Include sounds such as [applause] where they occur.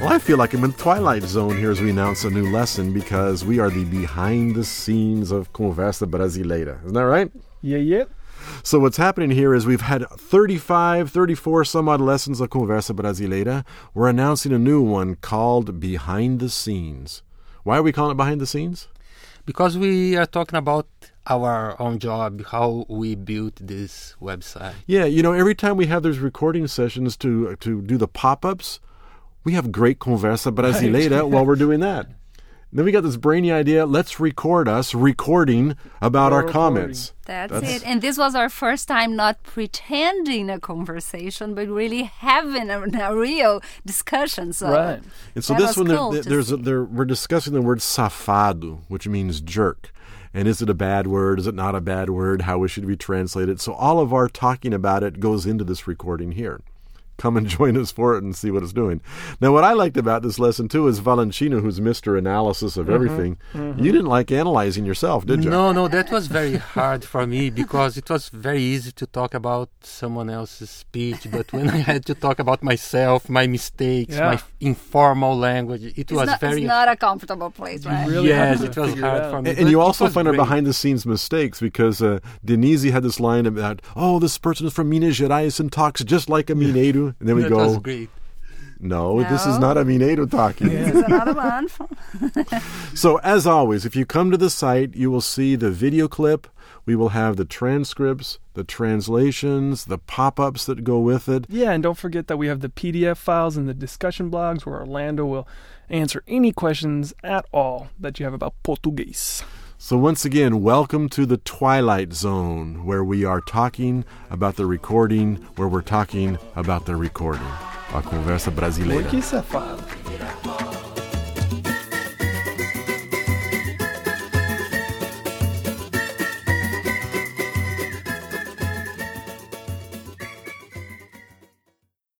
Well, I feel like I'm in the Twilight Zone here as we announce a new lesson because we are the behind the scenes of Conversa Brasileira. Isn't that right? Yeah, yeah. So what's happening here is we've had 35, 34 some odd lessons of Conversa Brasileira. We're announcing a new one called Behind the Scenes. Why are we calling it Behind the Scenes? Because we are talking about our own job, how we built this website. Yeah, you know, every time we have those recording sessions to uh, to do the pop-ups, we have great conversa brasileira while we're doing that. Then we got this brainy idea, let's record us recording about our recording. comments. That's, That's- it. And this was our first time not pretending a conversation, but really having a, a real discussion. So Right. And so this one, cool there- there's a, there, we're discussing the word safado, which means jerk. And is it a bad word? Is it not a bad word? How should we translate it? So all of our talking about it goes into this recording here. Come and [laughs] join us for it and see what it's doing. Now, what I liked about this lesson too is Valentino, who's Mr. Analysis of everything. You didn't like analyzing yourself, did you? No, no, that was very hard for me because it was very easy to talk about someone else's speech, but when I had to talk about myself, my mistakes, Yeah. my f- informal language, it it's, was not, very it's not a comfortable place, right? Really yes, it was figure it hard out. for me. And, and you also was find our behind the scenes mistakes because uh, Denise had this line about, oh, this person is from Minas Gerais and talks just like a Mineiro. And then we that go, was great. no, this is not a Mineiro talking. This is another [laughs] one. [laughs] So, as always, if you come to the site, you will see the video clip. We will have the transcripts, the translations, the pop ups that go with it. Yeah, and don't forget that we have the PDF files and the discussion blogs where Orlando will answer any questions at all that you have about Portuguese. So, once again, welcome to the Twilight Zone, where we are talking about the recording, where we're talking about the recording. A Conversa Brasileira. que safado.